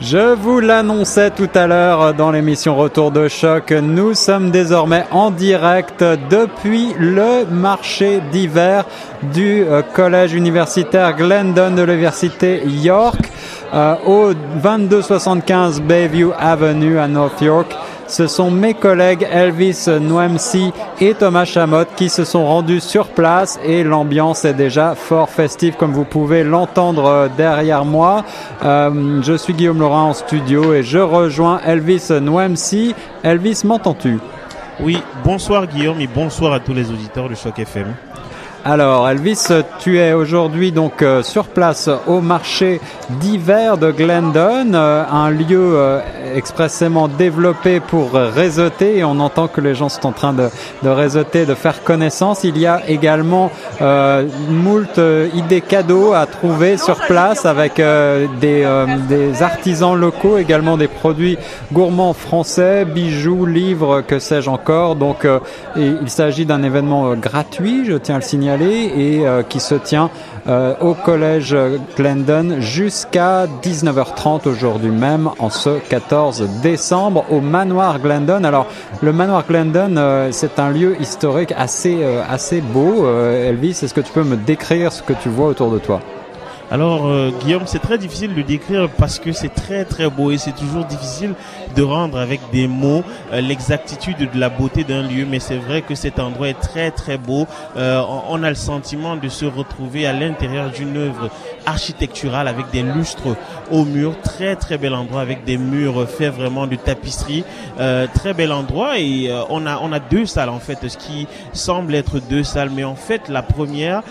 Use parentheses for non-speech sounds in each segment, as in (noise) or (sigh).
Je vous l'annonçais tout à l'heure dans l'émission Retour de choc, nous sommes désormais en direct depuis le marché d'hiver du euh, collège universitaire Glendon de l'université York euh, au 2275 Bayview Avenue à North York. Ce sont mes collègues Elvis Noemsi et Thomas Chamotte qui se sont rendus sur place et l'ambiance est déjà fort festive comme vous pouvez l'entendre derrière moi. Euh, je suis Guillaume Laurent en studio et je rejoins Elvis Noemsi. Elvis, m'entends-tu? Oui, bonsoir Guillaume et bonsoir à tous les auditeurs de Choc FM. Alors Elvis, tu es aujourd'hui donc euh, sur place au marché d'hiver de Glendon, euh, un lieu euh, expressément développé pour réseauter et on entend que les gens sont en train de, de réseauter, de faire connaissance. Il y a également moult idées cadeaux à trouver sur place avec des, des artisans locaux, également des produits gourmands français, bijoux, livres, que sais-je encore. Donc il s'agit d'un événement gratuit, je tiens à le signaler et euh, qui se tient euh, au collège Glendon jusqu'à 19h30 aujourd'hui même en ce 14 décembre au manoir Glendon. Alors le manoir Glendon euh, c'est un lieu historique assez assez beau. Elvis, est-ce que tu peux me décrire ce que tu vois autour de toi? Alors Guillaume, c'est très difficile de décrire parce que c'est très très beau et c'est toujours difficile de rendre avec des mots euh, l'exactitude de la beauté d'un lieu. Mais c'est vrai que cet endroit est très très beau. Euh, on a le sentiment de se retrouver à l'intérieur d'une œuvre architecturale avec des lustres au mur. Très très bel endroit avec des murs faits vraiment de tapisserie. très bel endroit et on a on a deux salles en fait, ce qui semble être deux salles, mais en fait la première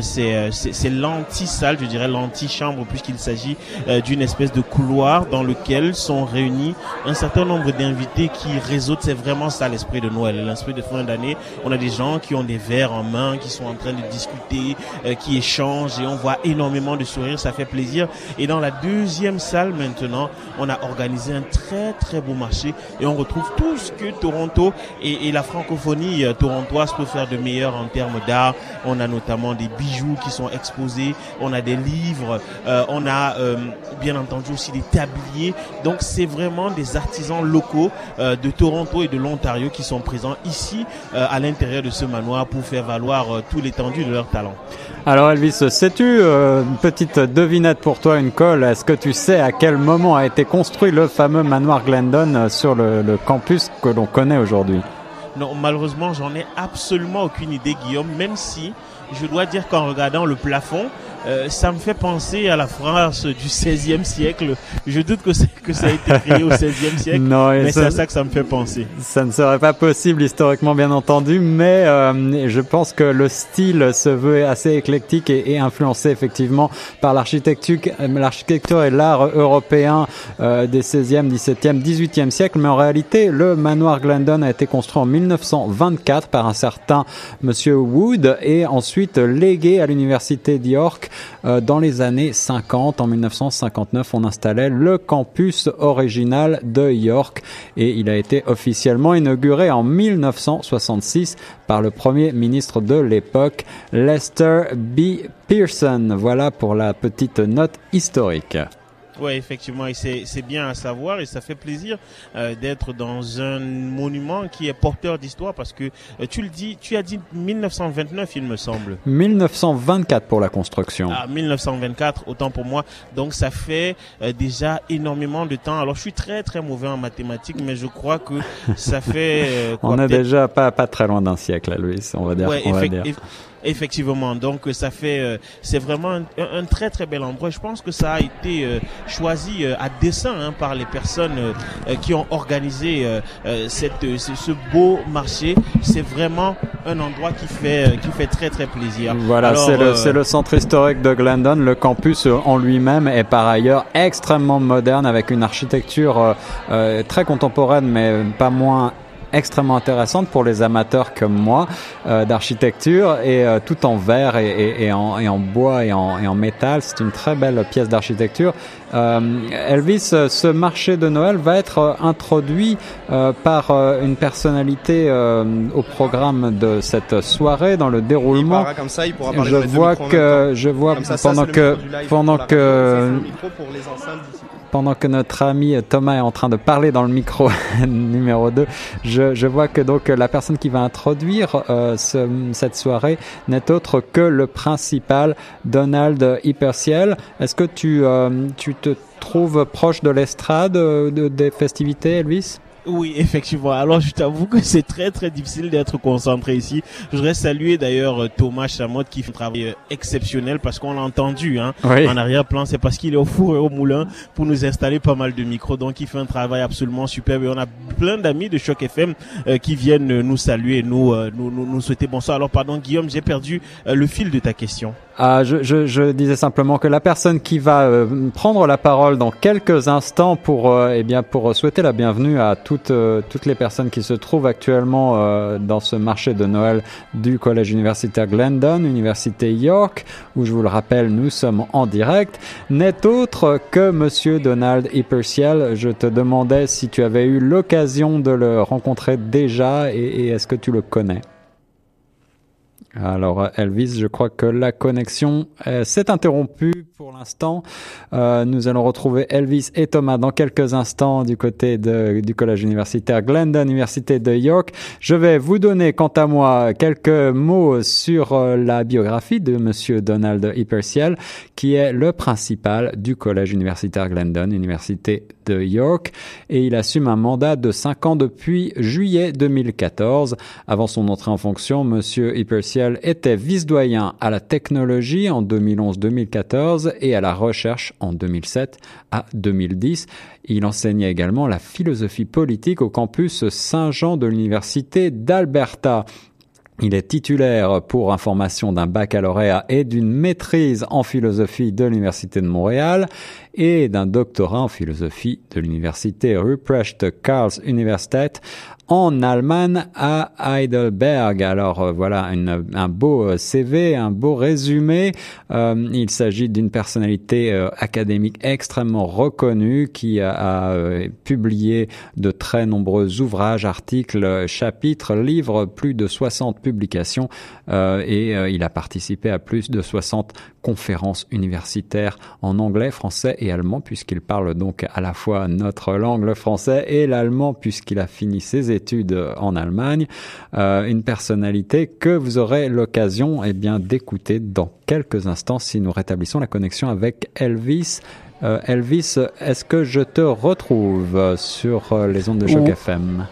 c'est c'est l'anti-salle, je dirais l'antichambre puisqu'il s'agit euh, d'une espèce de couloir dans lequel sont réunis un certain nombre d'invités qui réseautent. C'est vraiment ça l'esprit de Noël, l'esprit de fin d'année. On a des gens qui ont des verres en main, qui sont en train de discuter, euh, qui échangent et on voit énormément de sourires. Ça fait plaisir. Et dans la deuxième salle maintenant, on a organisé un très très beau marché et on retrouve tout ce que Toronto et, la francophonie euh, torontoise peut faire de meilleur en termes d'art. On a notamment des bijoux qui sont exposés. On a des livres euh, on a bien entendu aussi des tabliers. Donc c'est vraiment des artisans locaux euh, de Toronto et de l'Ontario qui sont présents ici à l'intérieur de ce manoir pour faire valoir tout l'étendue de leur talent. Alors Elvis, sais-tu, une petite devinette pour toi, une colle, est-ce que tu sais à quel moment a été construit le fameux manoir Glendon sur le, le campus que l'on connaît aujourd'hui? Non, malheureusement, j'en ai absolument aucune idée, Guillaume, même si je dois dire qu'en regardant le plafond, euh, ça me fait penser à la France du 16e siècle. Je doute que, que ça a été créé au 16e siècle, non, mais c'est à ça que ça me fait penser. Ça ne serait pas possible historiquement, bien entendu, mais euh, je pense que le style se veut assez éclectique et, et influencé effectivement par l'architecture, l'architecture et l'art européen euh, des 16e, 17e, 18e siècle. Mais en réalité, le manoir Glendon a été construit en 1924 par un certain Monsieur Wood et ensuite légué à l'université d'York euh, dans les années 50. En 1959, on installait le campus original de York et il a été officiellement inauguré en 1966 par le premier ministre de l'époque, Lester B. Pearson. Voilà pour la petite note historique. Oui, effectivement, et c'est bien à savoir et ça fait plaisir euh, d'être dans un monument qui est porteur d'histoire parce que euh, tu le dis, tu as dit 1929, il me semble. 1924 pour la construction. Ah, 1924, autant pour moi. Donc ça fait euh, déjà énormément de temps. Alors je suis très très mauvais en mathématiques, mais je crois que ça fait. (laughs) on est déjà pas pas très loin d'un siècle, Louis, on va dire. on va dire. Effectivement, donc ça fait, euh, c'est vraiment un, très très bel endroit. Je pense que ça a été euh, choisi euh, à dessein hein, par les personnes qui ont organisé cette, ce, beau marché. C'est vraiment un endroit qui fait qui fait très très plaisir. Voilà, c'est le c'est le centre historique de Glendon. Le campus en lui-même est par ailleurs extrêmement moderne avec une architecture très contemporaine, mais pas moins extrêmement intéressante pour les amateurs comme moi euh, d'architecture et euh, tout en verre et, et, et, en, et, en, bois et en, et en métal. C'est une très belle pièce d'architecture. Euh, Elvis, ce marché de Noël va être introduit euh, par euh, une personnalité au programme de cette soirée dans le déroulement. Il comme ça, il pourra je vois que je vois pendant que pendant que pendant que notre ami Thomas est en train de parler dans le micro (laughs) numéro 2, je, je, vois que donc la personne qui va introduire euh, ce, cette soirée n'est autre que le principal Donald Hyperciel. Est-ce que tu, euh, tu te trouves proche de l'estrade de, des festivités, Elvis? Oui, (laughs) effectivement. Alors, je t'avoue que c'est très, très difficile d'être concentré ici. Je voudrais saluer d'ailleurs Thomas Chamotte qui fait un travail euh, exceptionnel parce qu'on l'a entendu hein, en arrière-plan. C'est parce qu'il est au four et au moulin pour nous installer pas mal de micros. Donc, il fait un travail absolument superbe. Et on a plein d'amis de Choc FM euh, qui viennent nous saluer, nous, euh, nous, nous, nous, souhaiter bonsoir. Alors, pardon, Guillaume, j'ai perdu le fil de ta question. Ah, je, je, je, disais simplement que la personne qui va prendre la parole dans quelques instants pour, eh bien, pour souhaiter la bienvenue à toutes, euh, toutes les personnes qui se trouvent actuellement euh, dans ce marché de Noël du collège universitaire Glendon, Université York, où je vous le rappelle, nous sommes en direct, n'est autre que Monsieur Donald Hipperciel. Je te demandais si tu avais eu l'occasion de le rencontrer déjà et, et est-ce que tu le connais? Alors Elvis, je crois que la connexion euh, s'est interrompue pour l'instant. Euh, nous allons retrouver Elvis et Thomas dans quelques instants du côté du collège universitaire Glendon, Université de York. Je vais vous donner quant à moi quelques mots sur euh, la biographie de Monsieur Donald Hipperciel, qui est le principal du collège universitaire Glendon, Université de York, et il assume un mandat de 5 ans depuis juillet 2014. Avant son entrée en fonction, Monsieur Hipperciel était vice-doyen à la technologie en 2011-2014 et à la recherche en 2007 à 2010. Il enseignait également la philosophie politique au campus Saint-Jean de l'Université d'Alberta. Il est titulaire pour information d'un baccalauréat et d'une maîtrise en philosophie de l'Université de Montréal et d'un doctorat en philosophie de l'Université Ruprecht Karls Universität en Allemagne à Heidelberg. Alors euh, voilà un beau euh, CV, un beau résumé. Euh, il s'agit d'une personnalité académique extrêmement reconnue qui a, publié de très nombreux ouvrages, articles, chapitres, livres, plus de 60 publications et il a participé à plus de 60 conférences universitaires en anglais, français et allemand puisqu'il parle donc à la fois notre langue, le français et l'allemand puisqu'il a fini ses études en Allemagne, euh, une personnalité que vous aurez l'occasion eh bien d'écouter dans quelques instants si nous rétablissons la connexion avec Elvis. Euh, Elvis, est-ce que je te retrouve sur euh, les ondes de choc FM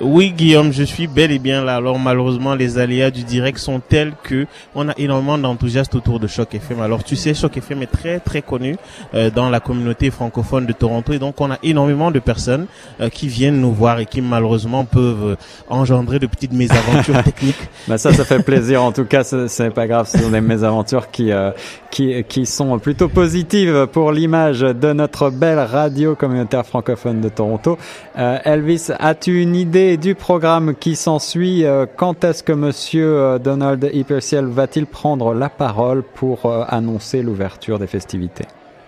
oui, Guillaume, je suis bel et bien là. Alors malheureusement, les aléas du direct sont tels que on a énormément d'enthousiastes autour de Choc FM. Alors tu sais, Choc FM est très très connu euh, dans la communauté francophone de Toronto et donc on a énormément de personnes euh, qui viennent nous voir et qui malheureusement peuvent euh, engendrer de petites mésaventures (laughs) techniques. Bah ça, ça fait plaisir. En tout cas, c'est pas grave. Ce sont des mésaventures qui qui qui sont plutôt positives pour l'image de notre belle radio communautaire francophone de Toronto. Elvis, as-tu une idée du programme qui s'ensuit, euh, quand est-ce que Monsieur euh, Donald Hyperciel va-t-il prendre la parole pour euh, annoncer l'ouverture des festivités?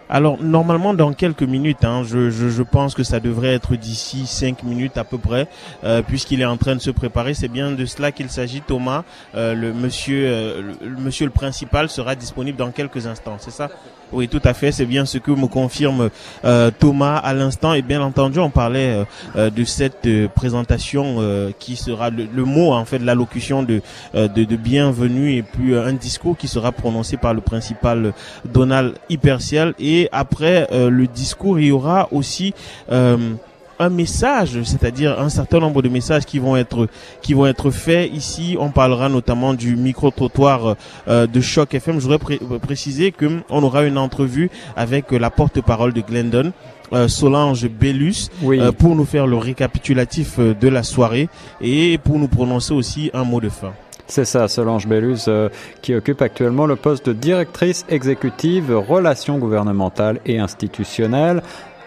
Alors normalement dans quelques minutes, hein, je, pense que ça devrait être d'ici cinq minutes à peu près, puisqu'il est en train de se préparer. C'est bien de cela qu'il s'agit, Thomas. Euh, le monsieur, le, monsieur le principal sera disponible dans quelques instants. C'est ça? Oui, tout à fait. C'est bien ce que me confirme euh, Thomas à l'instant. Et bien entendu, on parlait euh, de cette présentation qui sera le, le, mot en fait, l'allocution de, de, de bienvenue et puis un discours qui sera prononcé par le principal Donald Hyperciel et après euh, le discours, il y aura aussi euh, un message, c'est-à-dire un certain nombre de messages qui vont être qui vont être faits ici. On parlera notamment du micro trottoir euh, de Choc FM. Je voudrais préciser que on aura une entrevue avec la porte-parole de Glendon. Solange Bellus pour nous faire le récapitulatif de la soirée et pour nous prononcer aussi un mot de fin. C'est ça, Solange Bellus, euh, qui occupe actuellement le poste de directrice exécutive relations gouvernementales et institutionnelles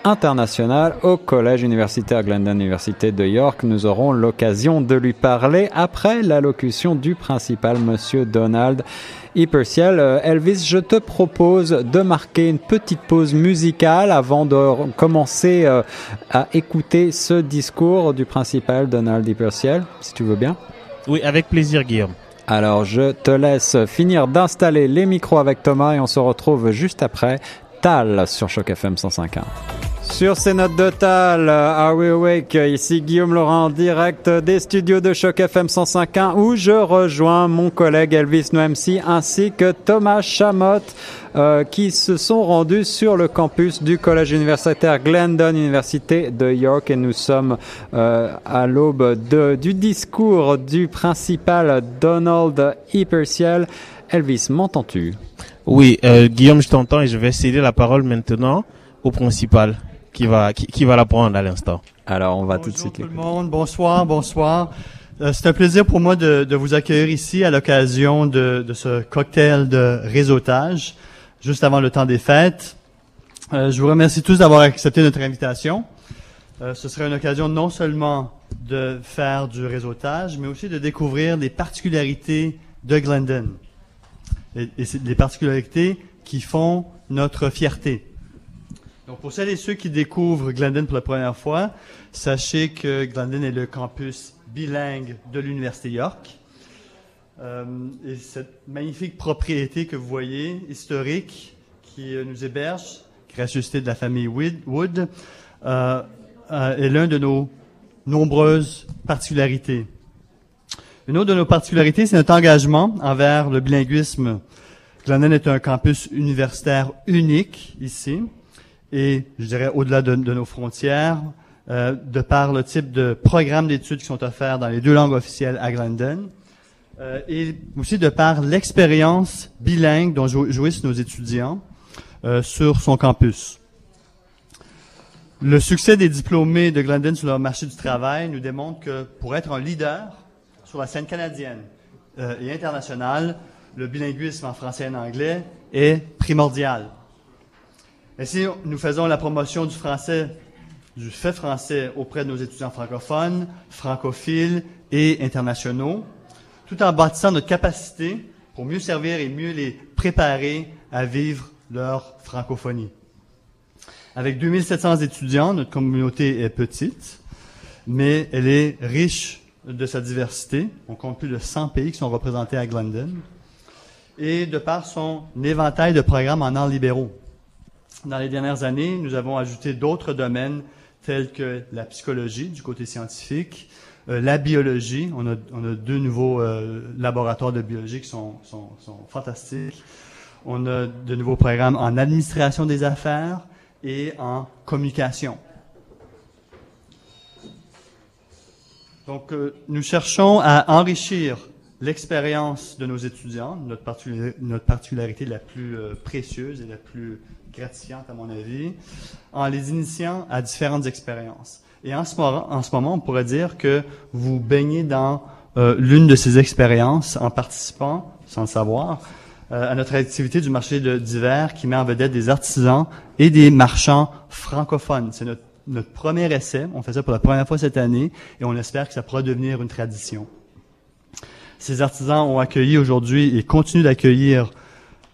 internationales au Collège universitaire Glendon Université de York. Nous aurons l'occasion de lui parler après l'allocution du principal, Monsieur Donald Hyperciel. Euh, Elvis, je te propose de marquer une petite pause musicale avant de commencer euh, à écouter ce discours du principal Donald Hyperciel, si tu veux bien. Oui, avec plaisir, Guillaume. Alors, je te laisse finir d'installer les micros avec Thomas et on se retrouve juste après Tal sur Choc FM 105.1. Sur ces notes de Tal, Are We Awake Ici Guillaume Laurent en direct des studios de Choc FM 105.1 où je rejoins mon collègue Elvis Noemsi ainsi que Thomas Chamot euh, qui se sont rendus sur le campus du collège universitaire Glendon, Université de York. Et nous sommes euh, à l'aube du discours du principal Donald Hyperciel. Elvis, m'entends-tu? Oui, euh, Guillaume, je t'entends et je vais céder la parole maintenant au principal qui va qui, va la prendre à l'instant. Alors, on va tout de suite. tout le monde, bonsoir, bonsoir. Euh, c'est un plaisir pour moi de, de, vous accueillir ici à l'occasion de, de, ce cocktail de réseautage, juste avant le temps des fêtes. Euh, je vous remercie tous d'avoir accepté notre invitation. Euh, ce serait une occasion non seulement de faire du réseautage, mais aussi de découvrir les particularités de Glendon. Et, et les particularités qui font notre fierté. Donc, pour celles et ceux qui découvrent Glendon pour la première fois, sachez que Glendon est le campus bilingue de l'Université York. Euh, et cette magnifique propriété que vous voyez, historique, qui euh, nous héberge, gracieuseté de la famille Wood, euh, euh, est l'un de nos nombreuses particularités. Une autre de nos particularités, c'est notre engagement envers le bilinguisme. Glendon est un campus universitaire unique ici et je dirais au-delà de, nos frontières, euh, de par le type de programmes d'études qui sont offerts dans les deux langues officielles à Glendon, euh, et aussi de par l'expérience bilingue dont jouissent nos étudiants euh, sur son campus. Le succès des diplômés de Glendon sur le marché du travail nous démontre que pour être un leader sur la scène canadienne et internationale, le bilinguisme en français et en anglais est primordial. Et si nous faisons la promotion du français, du fait français auprès de nos étudiants francophones, francophiles et internationaux, tout en bâtissant notre capacité pour mieux servir et mieux les préparer à vivre leur francophonie. Avec 2700 étudiants, notre communauté est petite, mais elle est riche de sa diversité. On compte plus de 100 pays qui sont représentés à Glendon. Et de par son éventail de programmes en arts libéraux. Dans les dernières années, nous avons ajouté d'autres domaines tels que la psychologie du côté scientifique, euh, la biologie. On a, deux nouveaux euh, laboratoires de biologie qui sont, fantastiques. On a de nouveaux programmes en administration des affaires et en communication. Donc, euh, nous cherchons à enrichir l'expérience de nos étudiants, notre particularité la plus précieuse et la plus gratifiante à mon avis, en les initiant à différentes expériences. Et en ce, moment, on pourrait dire que vous baignez dans euh, l'une de ces expériences en participant, sans le savoir, euh, à notre activité du marché d'hiver qui met en vedette des artisans et des marchands francophones. C'est notre, notre premier essai. On fait ça pour la première fois cette année et on espère que ça pourra devenir une tradition. Ces artisans ont accueilli aujourd'hui et continuent d'accueillir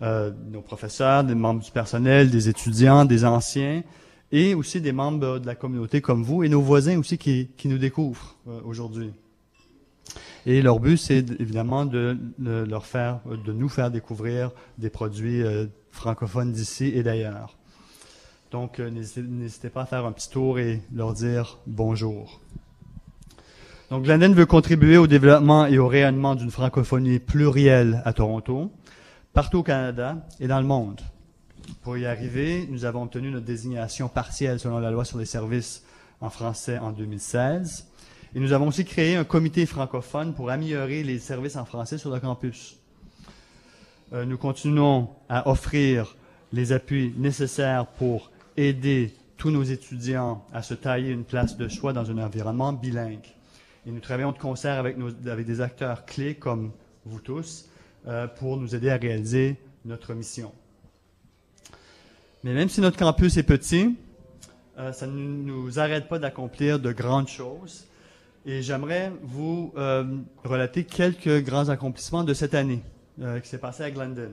euh, nos professeurs, des membres du personnel, des étudiants, des anciens, et aussi des membres de la communauté comme vous et nos voisins aussi qui, qui nous découvrent euh, aujourd'hui. Et leur but, c'est évidemment de, leur faire, de nous faire découvrir des produits euh, francophones d'ici et d'ailleurs. Donc, n'hésitez pas à faire un petit tour et leur dire bonjour. Donc, Glendon veut contribuer au développement et au rayonnement d'une francophonie plurielle à Toronto partout au Canada et dans le monde. Pour y arriver, nous avons obtenu notre désignation partielle selon la loi sur les services en français en 2016. Et nous avons aussi créé un comité francophone pour améliorer les services en français sur le campus. Euh, nous continuons à offrir les appuis nécessaires pour aider tous nos étudiants à se tailler une place de choix dans un environnement bilingue. Et nous travaillons de concert avec, des acteurs clés comme vous tous euh, pour nous aider à réaliser notre mission. Mais même si notre campus est petit, euh, ça ne nous arrête pas d'accomplir de grandes choses. Et j'aimerais vous euh, relater quelques grands accomplissements de cette année qui s'est passé à Glendon.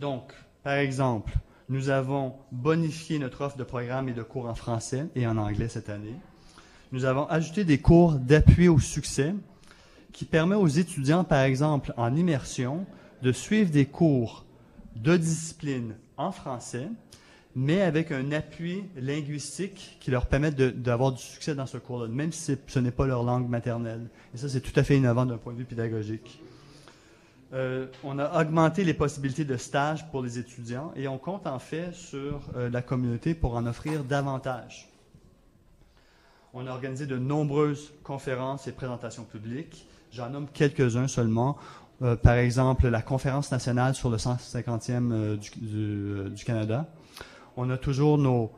Donc, par exemple, nous avons bonifié notre offre de programmes et de cours en français et en anglais cette année. Nous avons ajouté des cours d'appui au succès qui permet aux étudiants, par exemple, en immersion, de suivre des cours de discipline en français, mais avec un appui linguistique qui leur permet d'avoir du succès dans ce cours-là, même si ce n'est pas leur langue maternelle. Et ça, c'est tout à fait innovant d'un point de vue pédagogique. Euh, on a augmenté les possibilités de stage pour les étudiants et on compte en fait sur euh, la communauté pour en offrir davantage. On a organisé de nombreuses conférences et présentations publiques. J'en nomme quelques-uns seulement. Euh, par exemple, la conférence nationale sur le 150e du, du, Canada. On a toujours nos,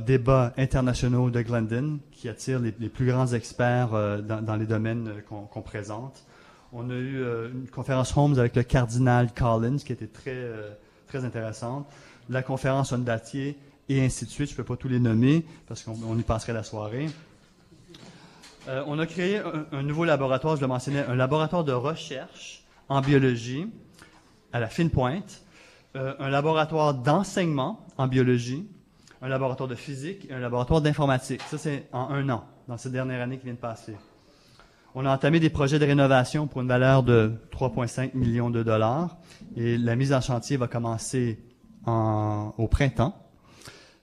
débats internationaux de Glendon qui attirent les, plus grands experts dans, les domaines qu'on présente. On a eu euh, une conférence Holmes avec le cardinal Collins qui était très, euh, très intéressante. La conférence Ondatier et ainsi de suite. Je ne peux pas tous les nommer parce qu'on y passerait la soirée. Euh, on a créé un, nouveau laboratoire, je le mentionnais, un laboratoire de recherche en biologie à la fine pointe, un laboratoire d'enseignement en biologie, un laboratoire de physique et un laboratoire d'informatique. Ça, c'est en un an, dans cette dernière année qui vient de passer. On a entamé des projets de rénovation pour une valeur de 3,5 millions de dollars et la mise en chantier va commencer au printemps.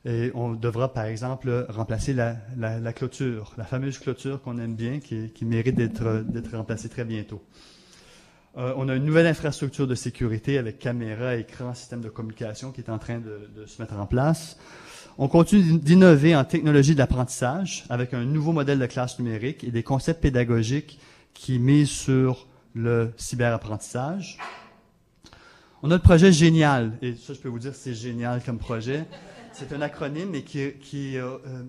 Et on devra, par exemple, remplacer la, clôture, la fameuse clôture qu'on aime bien, qui, mérite d'être remplacée très bientôt. Euh, on a une nouvelle infrastructure de sécurité avec caméras, écran, système de communication qui est en train de se mettre en place. On continue d'innover en technologie d'apprentissage avec un nouveau modèle de classe numérique et des concepts pédagogiques qui misent sur le cyberapprentissage. On a le projet Génial, et ça je peux vous dire c'est génial comme projet. C'est un acronyme mais qui, euh, euh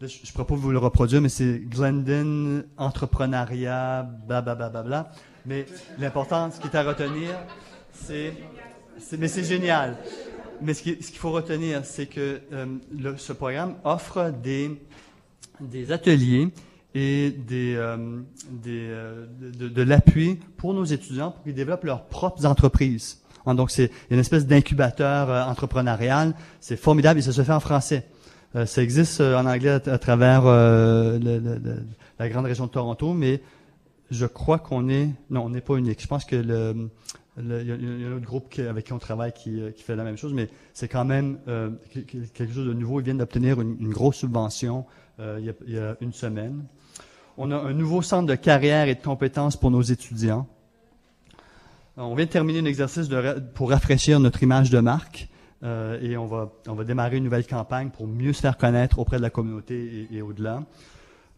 je pourrais pas vous le reproduire, mais c'est Glendon Entrepreneuriat, blablabla. Bla, bla, bla, mais l'important, ce qui est à retenir, c'est, mais c'est génial mais ce qu'il faut retenir, c'est que euh, ce programme offre des, ateliers et des, de, de l'appui pour nos étudiants pour qu'ils développent leurs propres entreprises. Hein, donc, c'est une espèce d'incubateur entrepreneurial. C'est formidable et ça se fait en français. ça existe en anglais à, travers la grande région de Toronto, mais je crois qu'on est... Non, on n'est pas unique. Je pense que il y, a, un autre groupe avec qui on travaille qui, euh, fait la même chose, mais c'est quand même euh, quelque chose de nouveau. Ils viennent d'obtenir une, grosse subvention euh, il, y a, une semaine. On a un nouveau centre de carrière et de compétences pour nos étudiants. On vient de terminer un exercice pour rafraîchir notre image de marque euh, et on va, démarrer une nouvelle campagne pour mieux se faire connaître auprès de la communauté et, et au-delà.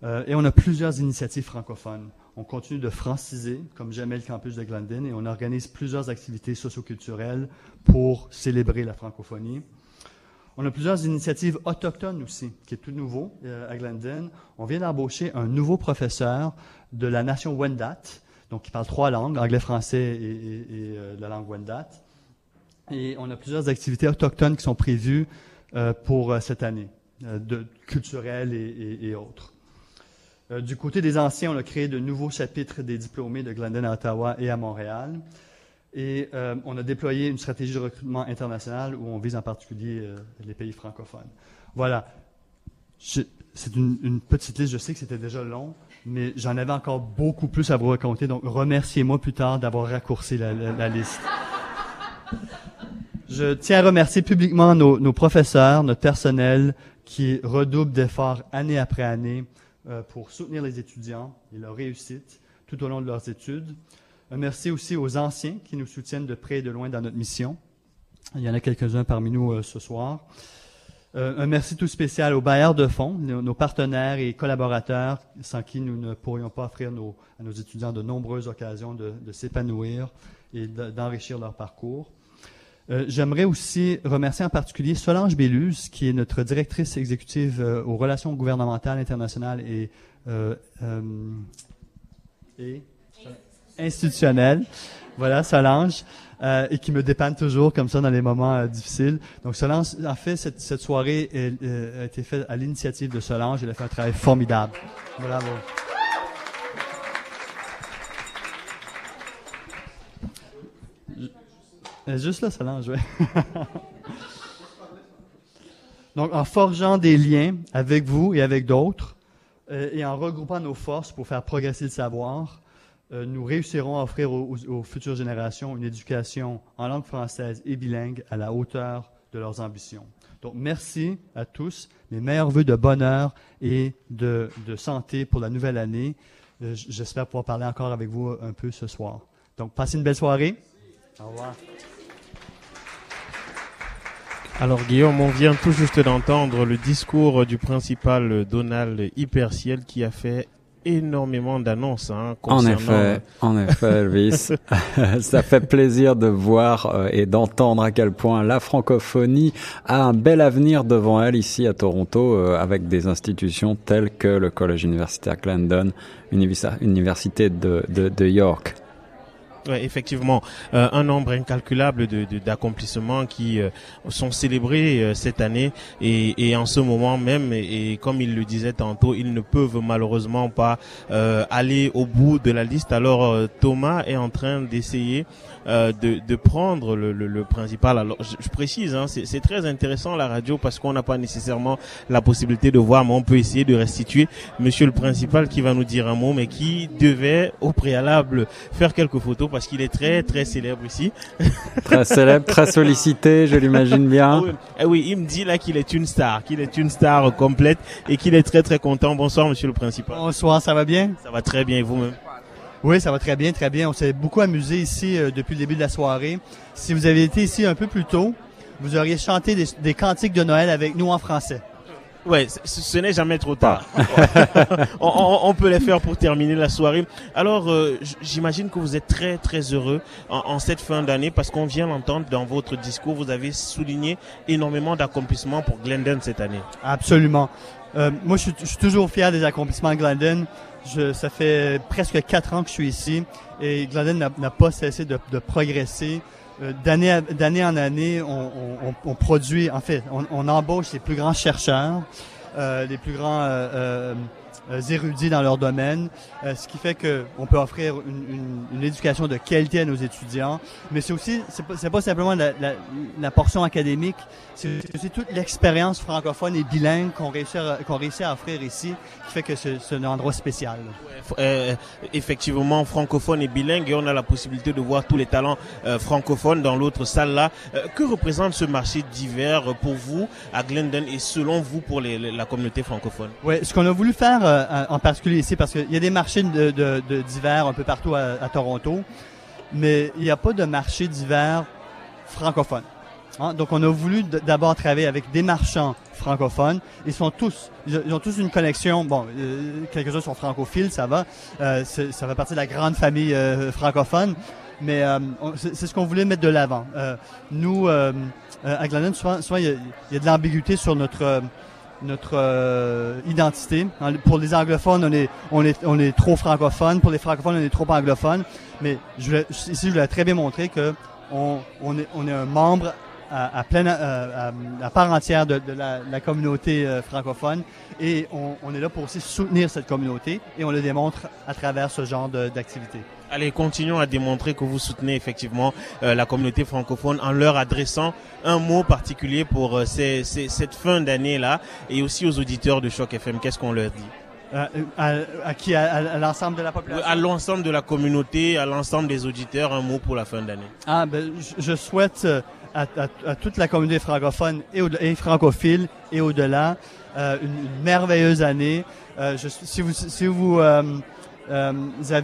Euh, et on a plusieurs initiatives francophones. On continue de franciser, comme jamais le campus de Glendon, et on organise plusieurs activités socioculturelles pour célébrer la francophonie. On a plusieurs initiatives autochtones aussi, qui est tout nouveau euh, à Glendon. On vient d'embaucher un nouveau professeur de la nation Wendat, donc qui parle trois langues, anglais, français et, euh, la langue Wendat. Et on a plusieurs activités autochtones qui sont prévues euh, pour cette année, de, culturelles et autres. Euh, du côté des anciens, on a créé de nouveaux chapitres des diplômés de Glendon à Ottawa et à Montréal. Et euh, on a déployé une stratégie de recrutement international où on vise en particulier euh, les pays francophones. Voilà. C'est une, petite liste, je sais que c'était déjà long, mais j'en avais encore beaucoup plus à vous raconter, donc remerciez-moi plus tard d'avoir raccourci la, liste. Je tiens à remercier publiquement nos, professeurs, notre personnel qui redouble d'efforts année après année euh, pour soutenir les étudiants et leur réussite tout au long de leurs études. Un merci aussi aux anciens qui nous soutiennent de près et de loin dans notre mission. Il y en a quelques-uns parmi nous euh, ce soir. Euh, un merci tout spécial aux bailleurs de fonds, nos, partenaires et collaborateurs, sans qui nous ne pourrions pas offrir à nos étudiants de nombreuses occasions de, de s'épanouir et d'enrichir leur parcours. Euh, j'aimerais aussi remercier en particulier Solange Belluz, qui est notre directrice exécutive euh, aux relations gouvernementales internationales et, et institutionnelles. Voilà, Solange. et qui me dépanne toujours comme ça dans les moments difficiles. Donc Solange, en fait, cette, soirée a été faite à l'initiative de Solange. Elle a fait un travail formidable. Bravo. Juste là, ça lance, (laughs) Donc, en forgeant des liens avec vous et avec d'autres, euh, et en regroupant nos forces pour faire progresser le savoir, euh, nous réussirons à offrir aux, aux, futures générations une éducation en langue française et bilingue à la hauteur de leurs ambitions. Donc, merci à tous. Mes meilleurs voeux de bonheur et de, de santé pour la nouvelle année. Euh, j'espère pouvoir parler encore avec vous un peu ce soir. Donc, passez une belle soirée. Au revoir. Alors Guillaume, on vient tout juste d'entendre le discours du principal Donald Hyperciel qui a fait énormément d'annonces. Hein, en effet, en effet, Elvis, (laughs) (laughs) ça fait plaisir de voir euh, et d'entendre à quel point la francophonie a un bel avenir devant elle ici à Toronto, euh, avec des institutions telles que le Collège universitaire Glendon, Université de, de, de York. Effectivement, euh, un nombre incalculable de, d'accomplissements qui euh, sont célébrés euh, cette année et, et, en ce moment même. Et, comme il le disait tantôt, ils ne peuvent malheureusement pas aller au bout de la liste. Alors Thomas est en train d'essayer de, de, prendre le, le, le, principal. Alors je, précise, hein, c'est, c'est très intéressant la radio parce qu'on n'a pas nécessairement la possibilité de voir, mais on peut essayer de restituer Monsieur le principal qui va nous dire un mot, mais qui devait au préalable faire quelques photos parce qu'il est très très célèbre ici. Très célèbre, très sollicité, je l'imagine bien. Oui, eh oui, il me dit là qu'il est une star, qu'il est une star complète et qu'il est très très content. Bonsoir monsieur le principal. Bonsoir, ça va bien? Ça va très bien et vous-même? Oui, ça va très bien, très bien. On s'est beaucoup amusé ici euh, depuis le début de la soirée. Si vous avez été ici un peu plus tôt, vous auriez chanté des, des cantiques de Noël avec nous en français. Ouais, ce, n'est jamais trop tard. (laughs) on, peut les faire pour terminer la soirée. Alors, euh, j'imagine que vous êtes très très heureux en, cette fin d'année parce qu'on vient l'entendre dans votre discours. Vous avez souligné énormément d'accomplissements pour Glendon cette année. Absolument. Euh, moi, je suis, toujours fier des accomplissements de Glendon. Je, ça fait presque quatre ans que je suis ici et Glendon n'a pas cessé de, de progresser. Euh, d'année en année, on, on, on, produit, en fait, on, on embauche les plus grands chercheurs, euh, les plus grands euh euh, érudits dans leur domaine, euh, ce qui fait qu'on peut offrir une, une, une, éducation de qualité à nos étudiants. Mais c'est aussi, c'est pas, pas simplement la, la, la, portion académique, c'est aussi toute l'expérience francophone et bilingue qu'on réussit, à offrir ici, qui fait que c'est un endroit spécial. Euh, effectivement, francophone et bilingue, et on a la possibilité de voir tous les talents euh, francophones dans l'autre salle là. que représente ce marché d'hiver pour vous à Glendon et selon vous pour les, la communauté francophone? Ouais, ce qu'on a voulu faire euh, en particulier ici parce qu'il y a des marchés d'hiver un peu partout à, Toronto, mais il n'y a pas de marché d'hiver francophone. Hein? Donc, on a voulu d'abord travailler avec des marchands francophones. Ils sont tous, ils ont tous une connexion. Bon, euh, quelques-uns sont francophiles, ça va. Euh, ça fait partie de la grande famille euh, francophone. Mais euh, c'est ce qu'on voulait mettre de l'avant. nous, à Glennon, souvent, il y a de l'ambiguïté sur notre notre euh, identité. Pour les anglophones, on est, on est, on est trop francophone. Pour les francophones, on est trop anglophone. Mais je ici, je voulais très bien montrer que on, on, est, on est un membre à, à, pleine, à, à, part entière de, de la, la, communauté euh, francophone et on, on, est là pour aussi soutenir cette communauté et on le démontre à travers ce genre d'activité. Allez, continuons à démontrer que vous soutenez effectivement euh, la communauté francophone en leur adressant un mot particulier pour euh, ces, ces, cette fin d'année-là et aussi aux auditeurs de Choc FM. Qu'est-ce qu'on leur dit? Euh, à, à, qui? À, l'ensemble de la population? À l'ensemble de la communauté, à l'ensemble des auditeurs, un mot pour la fin d'année. Ah, ben, je souhaite à, à, toute la communauté francophone et, au, et francophile et au-delà une, une, merveilleuse année. Je, si vous, si vous euh,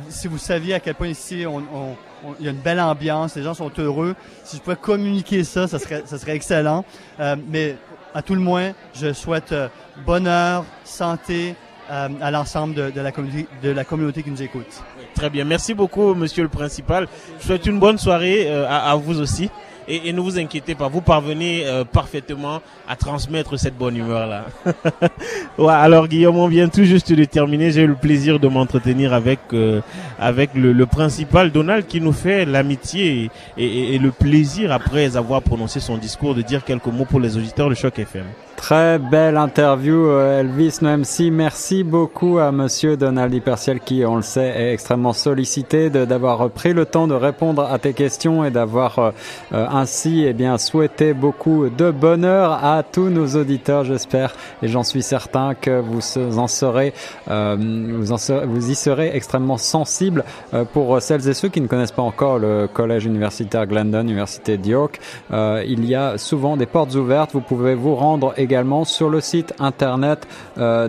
si vous saviez à quel point ici, on, on, il y a une belle ambiance, les gens sont heureux. Si je pouvais communiquer ça, ça serait, ça serait excellent. Euh, mais à tout le moins, je souhaite euh, bonheur, santé euh, à l'ensemble de, de, la communauté, de la communauté qui nous écoute. Très bien. Merci beaucoup, Monsieur le Principal. Je souhaite une bonne soirée à, à vous aussi et, et, ne vous inquiétez pas, vous parvenez euh, parfaitement à transmettre cette bonne humeur-là. (laughs) ouais, alors Guillaume, on vient tout juste de terminer. J'ai eu le plaisir de m'entretenir avec euh, avec le, le, principal Donald qui nous fait l'amitié et, et, le plaisir après avoir prononcé son discours de dire quelques mots pour les auditeurs de Choc FM. Très belle interview, euh, Elvis Noemsi. Merci beaucoup à Monsieur Donald Hyperciel qui, on le sait, est extrêmement sollicité d'avoir pris le temps de répondre à tes questions et d'avoir euh, euh, ainsi, eh bien, souhaité beaucoup de bonheur à tous nos auditeurs, j'espère, et j'en suis certain que vous en serez, vous, en serez, vous y serez extrêmement sensibles pour celles et ceux qui ne connaissent pas encore le collège universitaire Glendon, Université de York. il y a souvent des portes ouvertes. Vous pouvez vous rendre également sur le site internet euh,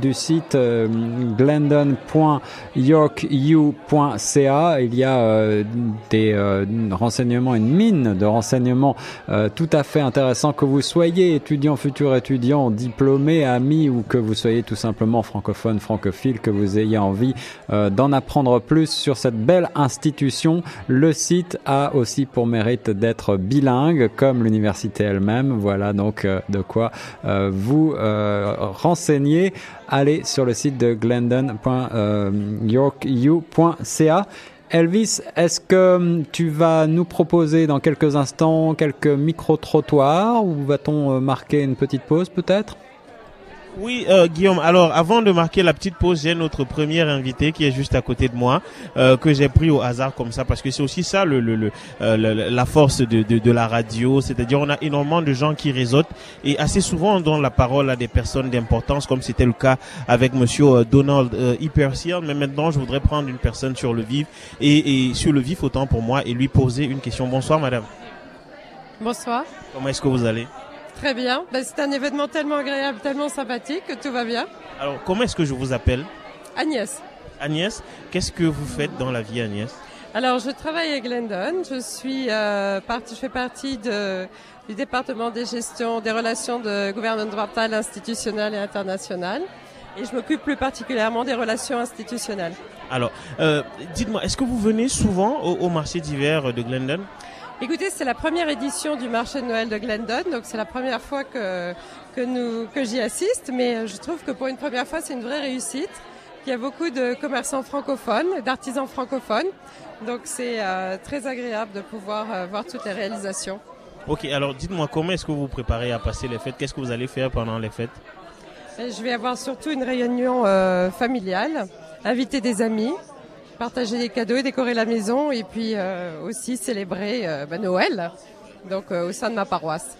du site euh, glendon.yorku.ca. Il y a euh, des renseignements, une mine de renseignements tout à fait intéressants que vous soyez étudiant, futur étudiant, diplômé, ami ou que vous soyez tout simplement francophone, francophile, que vous ayez envie d'en apprendre plus sur cette belle institution. Le site a aussi pour mérite d'être bilingue comme l'université elle-même. Voilà donc de quoi euh, vous euh, renseigner. Allez sur le site de glendon.yorku.ca. Elvis, est-ce que hum, tu vas nous proposer dans quelques instants quelques micro-trottoirs ou va-t-on euh, marquer une petite pause peut-être? Oui, euh, Guillaume. Alors, avant de marquer la petite pause, j'ai notre premier invité qui est juste à côté de moi, euh, que j'ai pris au hasard comme ça, parce que c'est aussi ça le, le, le, euh, la force de, de, de la radio, c'est-à-dire on a énormément de gens qui réseautent et assez souvent on donne la parole à des personnes d'importance, comme c'était le cas avec Monsieur Donald euh, Mais maintenant, je voudrais prendre une personne sur le vif et, et sur le vif autant pour moi et lui poser une question. Bonsoir, madame. Bonsoir. Comment est-ce que vous allez? Très bien. Ben, c'est un événement tellement agréable, tellement sympathique que tout va bien. Alors, comment est-ce que je vous appelle? Agnès. Agnès, qu'est-ce que vous faites dans la vie, Agnès? Alors, je travaille à Glendon. Je suis euh, partie, je fais partie de, du département des gestions des relations de gouvernementales, institutionnelles et internationales. Et je m'occupe plus particulièrement des relations institutionnelles. Alors, euh, dites-moi, est-ce que vous venez souvent au, au marché d'hiver de Glendon? Écoutez, c'est la première édition du marché de Noël de Glendon, donc c'est la première fois que, que, nous, que j'y assiste, mais je trouve que pour une première fois, c'est une vraie réussite. Il y a beaucoup de commerçants francophones, d'artisans francophones, donc c'est euh, très agréable de pouvoir euh, voir toutes les réalisations. Ok, alors dites-moi comment est-ce que vous vous préparez à passer les fêtes? Qu'est-ce que vous allez faire pendant les fêtes? Je vais avoir surtout une réunion euh, familiale, inviter des amis, partager des cadeaux, décorer la maison et puis euh, aussi célébrer euh, bah, Noël donc euh, au sein de ma paroisse.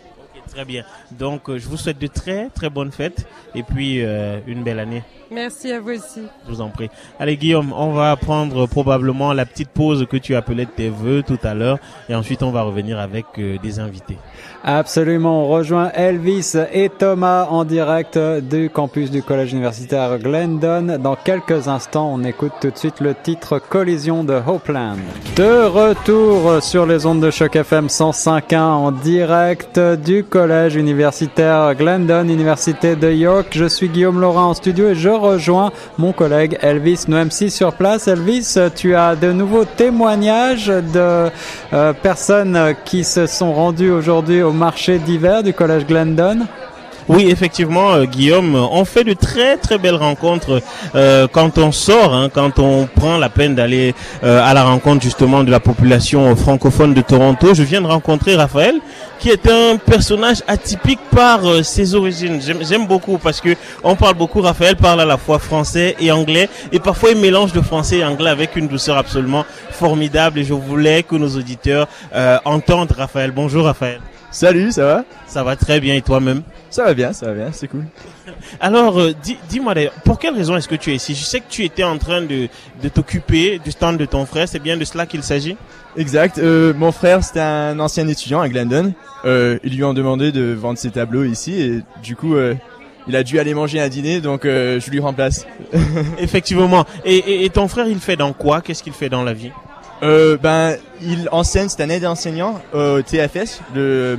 Très bien. Donc je vous souhaite de très très bonnes fêtes et puis une belle année. Merci à vous aussi. Je vous en prie. Allez Guillaume, on va prendre probablement la petite pause que tu appelais de tes voeux tout à l'heure et ensuite on va revenir avec des invités. Absolument, on rejoint Elvis et Thomas en direct du campus du collège universitaire Glendon. Dans quelques instants, on écoute tout de suite le titre Collision de Hopeland. De retour sur les ondes de choc FM 105.1 en direct du collège universitaire Glendon, Université de York. Je suis Guillaume Laurent en studio et je rejoins mon collègue Elvis Noemsi sur place. Elvis, tu as de nouveaux témoignages de euh, personnes qui se sont rendues aujourd'hui au marché d'hiver du collège Glendon oui, effectivement, euh, Guillaume, on fait de très très belles rencontres euh, quand on sort, hein, quand on prend la peine d'aller euh, à la rencontre justement de la population francophone de Toronto. Je viens de rencontrer Raphaël, qui est un personnage atypique par euh, ses origines. J'aime beaucoup parce que on parle beaucoup. Raphaël parle à la fois français et anglais, et parfois il mélange de français et anglais avec une douceur absolument formidable. Et je voulais que nos auditeurs euh, entendent Raphaël. Bonjour Raphaël. Salut, ça va? Ça va très bien et toi-même? Ça va bien, ça va bien, c'est cool. (laughs) Alors, euh, dis-moi d'ailleurs, pour quelle raison est-ce que tu es ici? Je sais que tu étais en train de, de t'occuper du stand de ton frère, c'est bien de cela qu'il s'agit? Exact, euh, mon frère c'était un ancien étudiant à Glendon. Euh, ils lui ont demandé de vendre ses tableaux ici et du coup... Euh, il a dû aller manger un dîner, donc euh, je lui remplace. (laughs) Effectivement. Et, et, et ton frère, il fait dans quoi? Qu'est-ce qu'il fait dans la vie? Euh, ben, il enseigne cette année d'enseignant au TFS, de,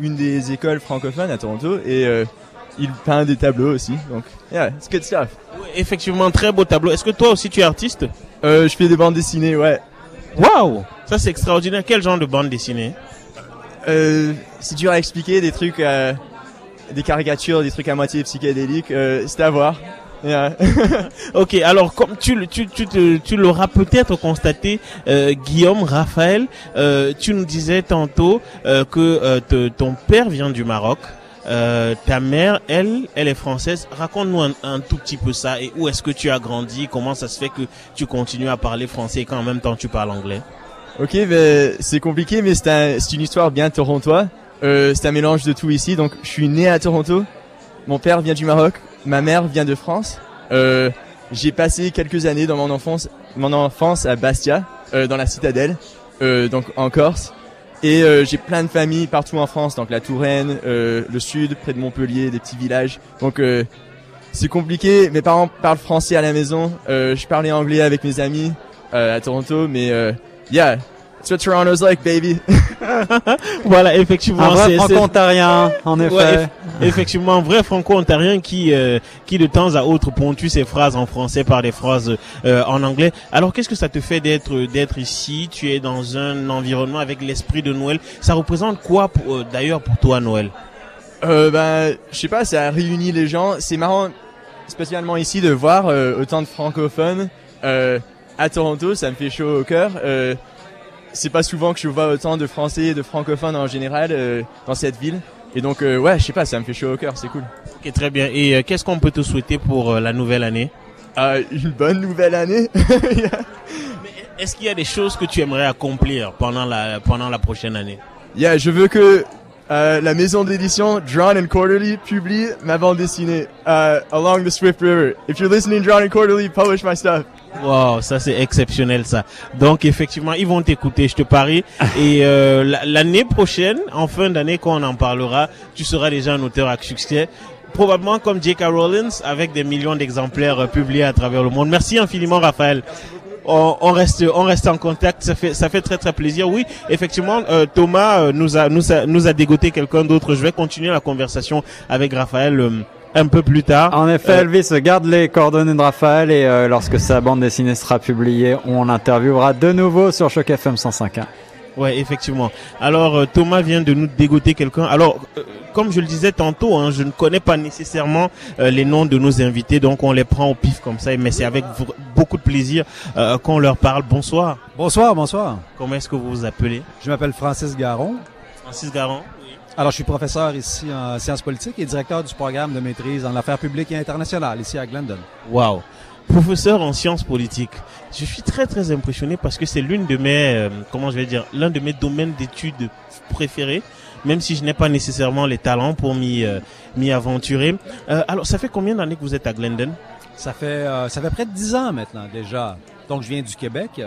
une des écoles francophones à Toronto, et euh, il peint des tableaux aussi. Donc, yeah, it's good stuff. Effectivement, très beau tableau. Est-ce que toi aussi tu es artiste? Euh, Je fais des bandes dessinées, ouais. Waouh, ça c'est extraordinaire. Quel genre de bande dessinée? Euh, C'est dur à expliquer, des trucs, euh, des caricatures, des trucs à moitié psychédéliques. Euh, c'est à voir. Yeah. (laughs) ok, alors comme tu, tu, tu, tu, l'auras peut-être constaté, euh, Guillaume, Raphaël, euh, tu nous disais tantôt euh, que euh, te, ton père vient du Maroc. Euh, ta mère, elle, elle est française. Raconte-nous un, tout petit peu ça et où est-ce que tu as grandi? Comment ça se fait que tu continues à parler français quand en même temps tu parles anglais? Ok, ben, c'est compliqué, mais c'est un, une histoire bien torontois. Euh, c'est un mélange de tout ici. Donc, je suis né à Toronto. Mon père vient du Maroc. Ma mère vient de France. Euh, j'ai passé quelques années dans mon enfance, mon enfance à Bastia, euh, dans la citadelle, euh, donc en Corse. Et euh, j'ai plein de familles partout en France, donc la Touraine, euh, le sud, près de Montpellier, des petits villages. Donc euh, c'est compliqué. Mes parents parlent français à la maison. Je parlais anglais avec mes amis à Toronto, mais yeah, that's what Toronto's like, baby. (laughs) (laughs) voilà, effectivement. Un vrai franco-ontarien, en effet. Ouais, eff- effectivement, un vrai franco-ontarien qui, euh, qui de temps à autre ponctue ses phrases en français par des phrases euh, en anglais. Alors, qu'est-ce que ça te fait d'être d'être ici? Tu es dans un environnement avec l'esprit de Noël. Ça représente quoi, pour- euh, d'ailleurs, pour toi, Noël? Euh, ben, je sais pas, ça réunit les gens. C'est marrant, spécialement ici, de voir euh, autant de francophones euh, à Toronto. Ça me fait chaud au cœur. Euh, c'est pas souvent que je vois autant de Français et de francophones en général euh, dans cette ville. Et donc, euh, ouais, je sais pas, ça me fait chaud au cœur. C'est cool. Ok, très bien. Et euh, qu'est-ce qu'on peut te souhaiter pour euh, la nouvelle année? Euh, une bonne nouvelle année. (laughs) Est-ce qu'il y a des choses que tu aimerais accomplir pendant la pendant la prochaine année? Yeah, je veux que euh, la maison d'édition Drawn and Quarterly publie ma bande dessinée euh, Along the Swift River. If you're listening, Drawn and Quarterly, publish my stuff. Wow, ça c'est exceptionnel ça. Donc effectivement, ils vont t'écouter, je te parie. Et euh, la- l'année prochaine, en fin d'année, quand on en parlera, tu seras déjà un auteur à succès. Probablement comme J.K. Rowling, avec des millions d'exemplaires euh, publiés à travers le monde. Merci infiniment, Raphaël. On, on reste, on reste en contact. Ça fait, ça fait très très plaisir. Oui, effectivement, euh, Thomas euh, nous a, nous a, nous a dégoté quelqu'un d'autre. Je vais continuer la conversation avec Raphaël euh, un peu plus tard. En effet, Euh, Elvis, garde les coordonnées de Raphaël et euh, lorsque sa bande dessinée sera publiée, on l'interviewera de nouveau sur Choc FM 105.1. Ouais, effectivement. Alors euh, Thomas vient de nous dégoter quelqu'un. Alors, euh, comme je le disais tantôt, hein, je ne connais pas nécessairement euh, les noms de nos invités, donc on les prend au pif comme ça. Mais c'est avec beaucoup de plaisir euh, qu'on leur parle. Bonsoir. Bonsoir, bonsoir. Comment est-ce que vous vous appelez? Je m'appelle Francis Garon. Francis Garon. Alors, je suis professeur ici en sciences politiques et directeur du programme de maîtrise en affaires publiques et internationales ici à Glendon. Wow. Professeur en sciences politiques. Je suis très très impressionné parce que c'est l'une de mes, euh, comment je vais dire, l'un de mes domaines d'études préférés, même si je n'ai pas nécessairement les talents pour m'y euh, m'y aventurer. Euh, alors, ça fait combien d'années que vous êtes à Glendon? Ça fait, euh, ça fait près de dix ans maintenant déjà. Donc, je viens du Québec.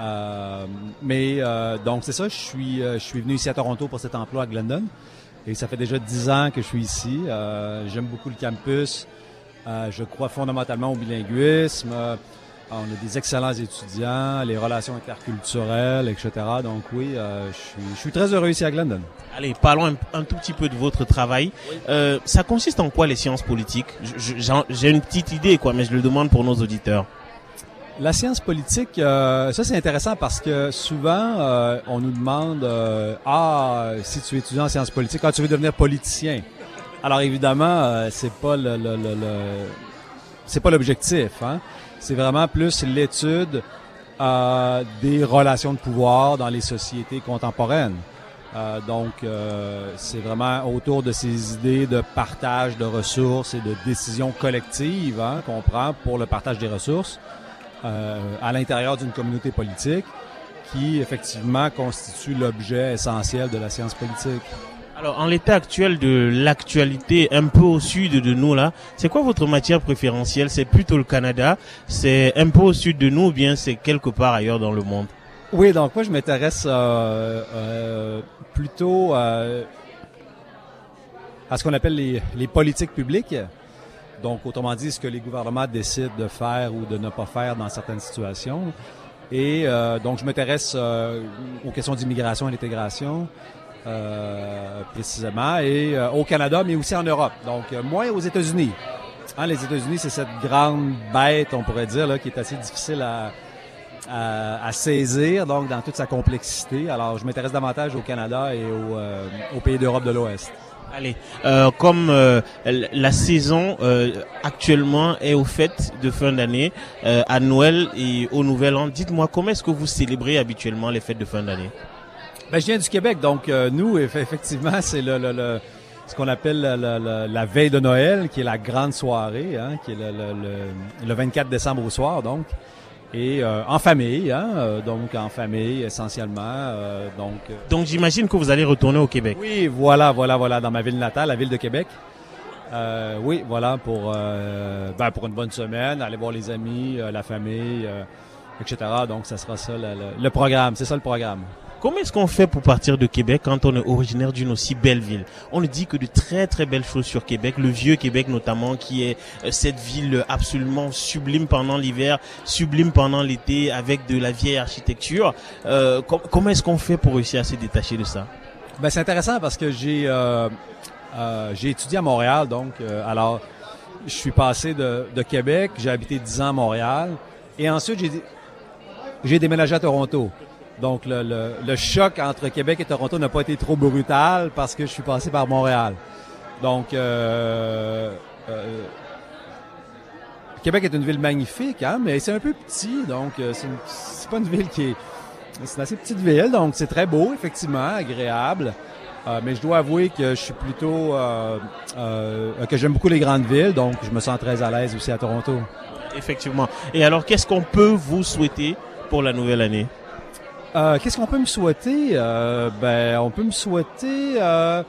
Euh, mais euh, donc c'est ça, je suis, euh, je suis venu ici à Toronto pour cet emploi à Glendon. Et ça fait déjà dix ans que je suis ici. Euh, J'aime beaucoup le campus. Euh, je crois fondamentalement au bilinguisme. Euh, on a des excellents étudiants, les relations interculturelles, etc. Donc oui, euh, je, suis, je suis très heureux ici à Glendon. Allez, parlons un, un tout petit peu de votre travail. Euh, ça consiste en quoi les sciences politiques? J'ai une petite idée, quoi, mais je le demande pour nos auditeurs. La science politique, euh, ça c'est intéressant parce que souvent euh, on nous demande euh, ah si tu es étudiant en sciences politiques, ah tu veux devenir politicien. Alors évidemment euh, c'est pas le, le, le, le- c'est pas l'objectif. Hein? C'est vraiment plus l'étude euh, des relations de pouvoir dans les sociétés contemporaines. Euh, donc, c'est vraiment autour de ces idées de partage de ressources et de décisions collectives hein, qu'on prend pour le partage des ressources euh, à l'intérieur d'une communauté politique qui, effectivement, constitue l'objet essentiel de la science politique. Alors, en l'état actuel de l'actualité, un peu au sud de nous là, c'est quoi votre matière préférentielle? C'est plutôt le Canada, c'est un peu au sud de nous, ou bien c'est quelque part ailleurs dans le monde? Oui, donc moi, je m'intéresse euh, euh, plutôt euh, à ce qu'on appelle les, les politiques publiques. Donc, autrement dit, ce que les gouvernements décident de faire ou de ne pas faire dans certaines situations. Et euh, donc, je m'intéresse euh, aux questions d'immigration et d'intégration, euh, précisément, et euh, au Canada, mais aussi en Europe. Donc, euh, moins aux États-Unis. Hein, les États-Unis, c'est cette grande bête, on pourrait dire, là, qui est assez difficile à, à, à saisir, donc dans toute sa complexité. Alors, je m'intéresse davantage au Canada et euh, aux pays d'Europe de l'Ouest. Allez, euh, comme euh, la saison euh, actuellement est au fait de fin d'année, euh, à Noël et au Nouvel An, dites-moi comment est-ce que vous célébrez habituellement les fêtes de fin d'année? Ben, je viens du Québec, donc euh, nous, eff- effectivement, c'est le, le, le- ce qu'on appelle la, veille de Noël, qui est la grande soirée, hein, qui est le, le, 24 décembre au soir, donc. Et euh, en famille, hein, euh, donc en famille essentiellement. Euh, donc, donc j'imagine que vous allez retourner au Québec. Oui, voilà, voilà, voilà, dans ma ville natale, la ville de Québec. oui, voilà, pour, ben, pour une bonne semaine, aller voir les amis, la famille, etc. Donc, ça sera ça le programme, c'est ça le programme. Comment est-ce qu'on fait pour partir de Québec quand on est originaire d'une aussi belle ville? On ne dit que de très très belles choses sur Québec, le vieux Québec notamment, qui est euh, cette ville absolument sublime pendant l'hiver, sublime pendant l'été, avec de la vieille architecture. Euh, comment est-ce qu'on fait pour réussir à se détacher de ça? Ben, c'est intéressant parce que j'ai euh, j'ai étudié à Montréal, donc alors je suis passé de, de Québec, j'ai habité 10 ans à Montréal, et ensuite j'ai déménagé à Toronto. Donc, le, le, choc entre Québec et Toronto n'a pas été trop brutal parce que je suis passé par Montréal. Donc, euh, euh, Québec est une ville magnifique, hein, mais c'est un peu petit, donc euh, c'est pas une ville qui est... C'est une assez petite ville, donc c'est très beau, effectivement, agréable. mais je dois avouer que je suis plutôt... que j'aime beaucoup les grandes villes, donc je me sens très à l'aise aussi à Toronto. Effectivement. Et alors, qu'est-ce qu'on peut vous souhaiter pour la nouvelle année? Euh, qu'est-ce qu'on peut me souhaiter? Euh, ben, on peut me souhaiter euh,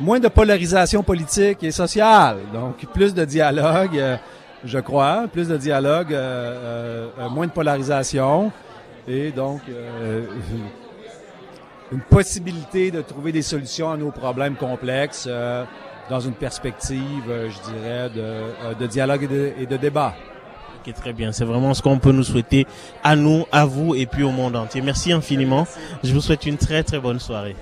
moins de polarisation politique et sociale. Donc, plus de dialogue, je crois, plus de dialogue, moins de polarisation et donc une possibilité de trouver des solutions à nos problèmes complexes dans une perspective, je dirais, de, dialogue et de débat très bien. C'est vraiment ce qu'on peut nous souhaiter à nous, à vous et puis au monde entier. Merci infiniment. Je vous souhaite une très très bonne soirée.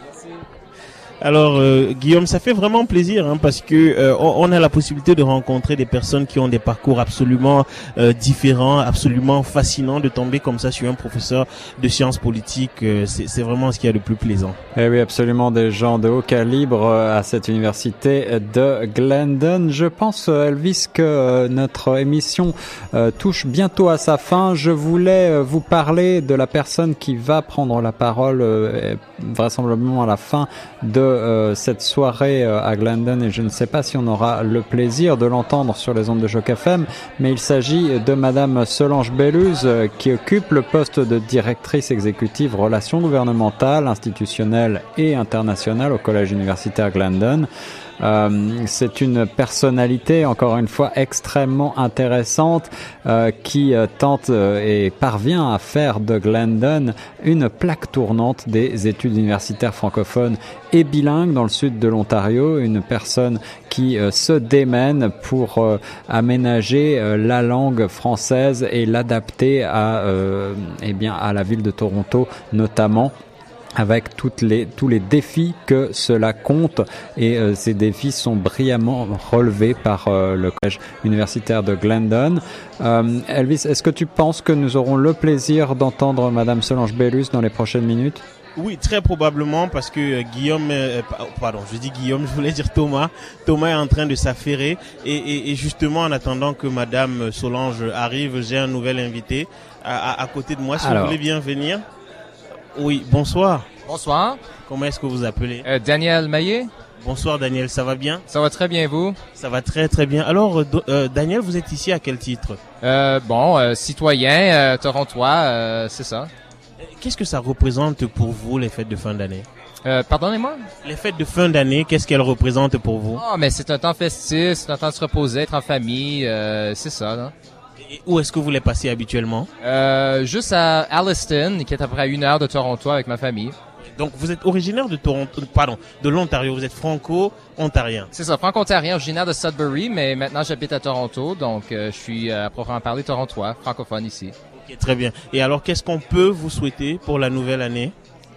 Alors euh, Guillaume, ça fait vraiment plaisir hein, parce que euh, on, a la possibilité de rencontrer des personnes qui ont des parcours absolument euh, différents, absolument fascinants, de tomber comme ça sur un professeur de sciences politiques, c'est vraiment ce qui est le plus plaisant. Eh oui, absolument des gens de haut calibre à cette université de Glendon. Je pense Elvis que notre émission touche bientôt à sa fin. Je voulais vous parler de la personne qui va prendre la parole vraisemblablement à la fin de euh, cette soirée euh, à Glendon et je ne sais pas si on aura le plaisir de l'entendre sur les ondes de Choc FM, mais il s'agit de Madame Solange Belluse euh, qui occupe le poste de directrice exécutive relations gouvernementales, institutionnelles et internationales au Collège universitaire Glendon. Euh, c'est une personnalité, encore une fois, extrêmement intéressante euh, qui euh, tente et parvient à faire de Glendon une plaque tournante des études universitaires francophones et bilingues dans le sud de l'Ontario. Une personne qui se démène pour aménager la langue française et l'adapter à, eh bien, à la ville de Toronto notamment avec toutes les, tous les défis que cela compte et euh, ces défis sont brillamment relevés par euh, le collège universitaire de Glendon. Euh, Elvis, est-ce que tu penses que nous aurons le plaisir d'entendre Madame Solange Bellus dans les prochaines minutes? Oui, très probablement parce que Guillaume, pardon, je dis Guillaume, (laughs) je voulais dire Thomas. Thomas est en train de s'affairer et, et, et, justement en attendant que Madame Solange arrive, j'ai un nouvel invité à, à, côté de moi. Si vous voulez bien venir. Oui, bonsoir. Bonsoir. Comment est-ce que vous appelez euh, Daniel Maillet. Bonsoir Daniel, ça va bien Ça va très bien vous Ça va très très bien. Alors euh, euh, Daniel, vous êtes ici à quel titre Bon, citoyen torontois, c'est ça. Qu'est-ce que ça représente pour vous les fêtes de fin d'année Pardonnez-moi Les fêtes de fin d'année, qu'est-ce qu'elles représentent pour vous Oh, mais c'est un temps festif, c'est un temps de se reposer, être en famille, c'est ça. Là où est-ce que vous les passez habituellement euh, Juste à Alliston, qui est à peu près à une heure de Toronto avec ma famille. Donc vous êtes originaire de Toronto, pardon, de l'Ontario. Vous êtes franco-ontarien. C'est ça, franco-ontarien, originaire de Sudbury, mais maintenant j'habite à Toronto, donc euh, je suis euh, à proprement parler torontois, francophone ici. Ok, très bien. Et alors, qu'est-ce qu'on peut vous souhaiter pour la nouvelle année?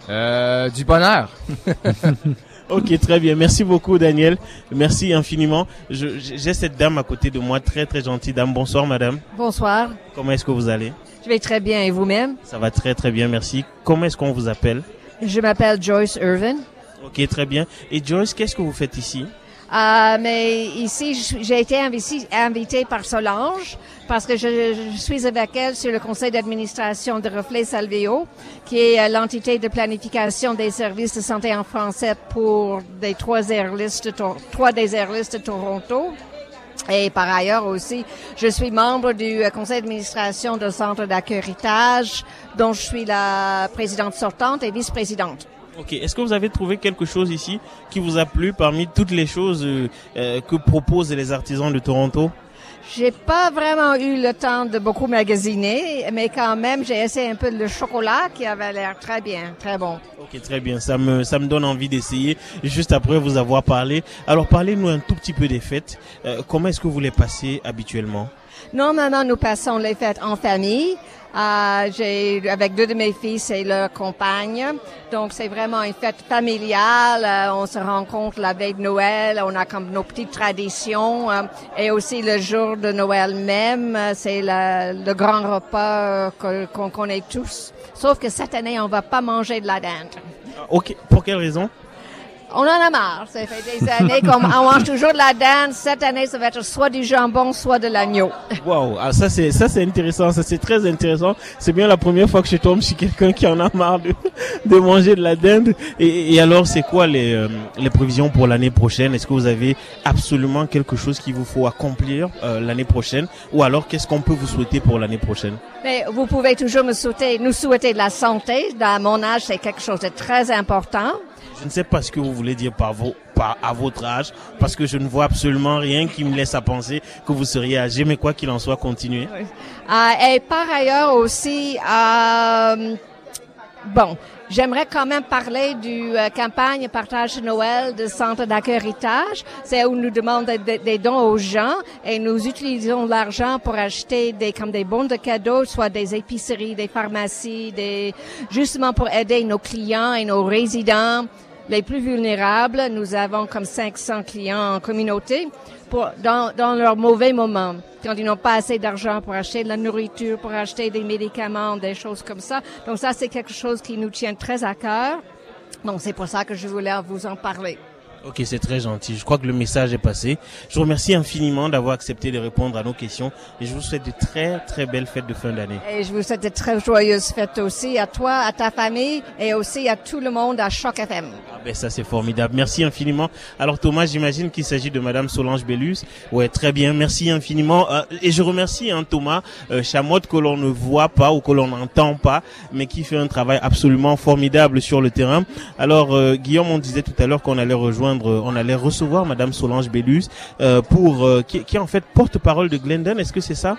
Euh, Du bonheur. (laughs) Ok, très bien. Merci beaucoup, Daniel. Merci infiniment. J'ai cette dame à côté de moi, très très gentille dame. Bonsoir, madame. Bonsoir. Comment est-ce que vous allez? Je vais très bien. Et vous-même? Ça va très très bien, merci. Comment est-ce qu'on vous appelle? Je m'appelle Joyce Irvin. Ok, très bien. Et Joyce, qu'est-ce que vous faites ici? Euh, mais ici, j'ai été invitée par Solange parce que je, suis avec elle sur le conseil d'administration de Reflet Salveo, qui est euh, l'entité de planification des services de santé en français pour des trois airlists, trois des airlists de Toronto. Et par ailleurs aussi, je suis membre du euh, conseil d'administration du centre d'accueillitage, dont je suis la présidente sortante et vice-présidente. Ok, est-ce que vous avez trouvé quelque chose ici qui vous a plu parmi toutes les choses euh, euh, que proposent les artisans de Toronto? J'ai pas vraiment eu le temps de beaucoup magasiner, mais quand même, j'ai essayé un peu le chocolat qui avait l'air très bien, très bon. Ok, très bien. Ça me, ça me donne envie d'essayer juste après vous avoir parlé. Alors, parlez-nous un tout petit peu des fêtes. Euh, comment est-ce que vous les passez habituellement? Normalement, nous passons les fêtes en famille. Euh, avec deux de mes fils et leur compagne. Donc c'est vraiment une fête familiale. Euh, on se rencontre la veille de Noël. On a comme nos petites traditions euh, et aussi le jour de Noël même, c'est le grand repas qu'on connaît tous. Sauf que cette année, on va pas manger de la dinde. Ok. Pour quelle raison? On en a marre. Ça fait des années qu'on mange toujours de la dinde. Cette année, ça va être soit du jambon, soit de l'agneau. (laughs) Wow, ah, ça c'est ça c'est intéressant, ça c'est très intéressant. C'est bien la première fois que je tombe sur quelqu'un qui en a marre de, (laughs) de manger de la dinde. Et, et alors, c'est quoi les euh, les prévisions pour l'année prochaine? Est-ce que vous avez absolument quelque chose qu'il vous faut accomplir euh, l'année prochaine, ou alors qu'est-ce qu'on peut vous souhaiter pour l'année prochaine? Mais vous pouvez toujours me souhaiter, nous souhaiter de la santé. Dans mon âge, c'est quelque chose de très important. Je ne sais pas ce que vous voulez dire par, à votre âge, parce que je ne vois absolument rien qui me laisse à penser que vous seriez âgé, mais quoi qu'il en soit, continuez. Euh, et par ailleurs aussi, euh, bon, J'aimerais quand même parler du euh, campagne Partage Noël de Centre d'accueil C'est où nous demandons des, dons aux gens et nous utilisons l'argent pour acheter des comme des bons de cadeaux, soit des épiceries, des pharmacies, justement pour aider nos clients et nos résidents les plus vulnérables. Nous avons comme 500 clients en communauté pour, dans, dans leurs mauvais moments, quand ils n'ont pas assez d'argent pour acheter de la nourriture, pour acheter des médicaments, des choses comme ça. Donc ça, c'est quelque chose qui nous tient très à cœur. Donc c'est pour ça que je voulais vous en parler. Ok, c'est très gentil. Je crois que le message est passé. Je vous remercie infiniment d'avoir accepté de répondre à nos questions et je vous souhaite de très très belles fêtes de fin d'année. Et je vous souhaite de très joyeuses fêtes aussi à toi, à ta famille et aussi à tout le monde à Choc FM. Ah ben ça c'est formidable. Merci infiniment. Alors Thomas, j'imagine qu'il s'agit de Madame Solange Bellus. Ouais, très bien. Merci infiniment. Euh, et je remercie hein, Thomas euh, Chamotte que l'on ne voit pas ou que l'on n'entend pas, mais qui fait un travail absolument formidable sur le terrain. Alors euh, Guillaume, on disait tout à l'heure qu'on allait rejoindre on allait recevoir Madame Solange Bellus euh, pour euh, qui, qui, est en fait porte-parole de Glendon. Est-ce que c'est ça?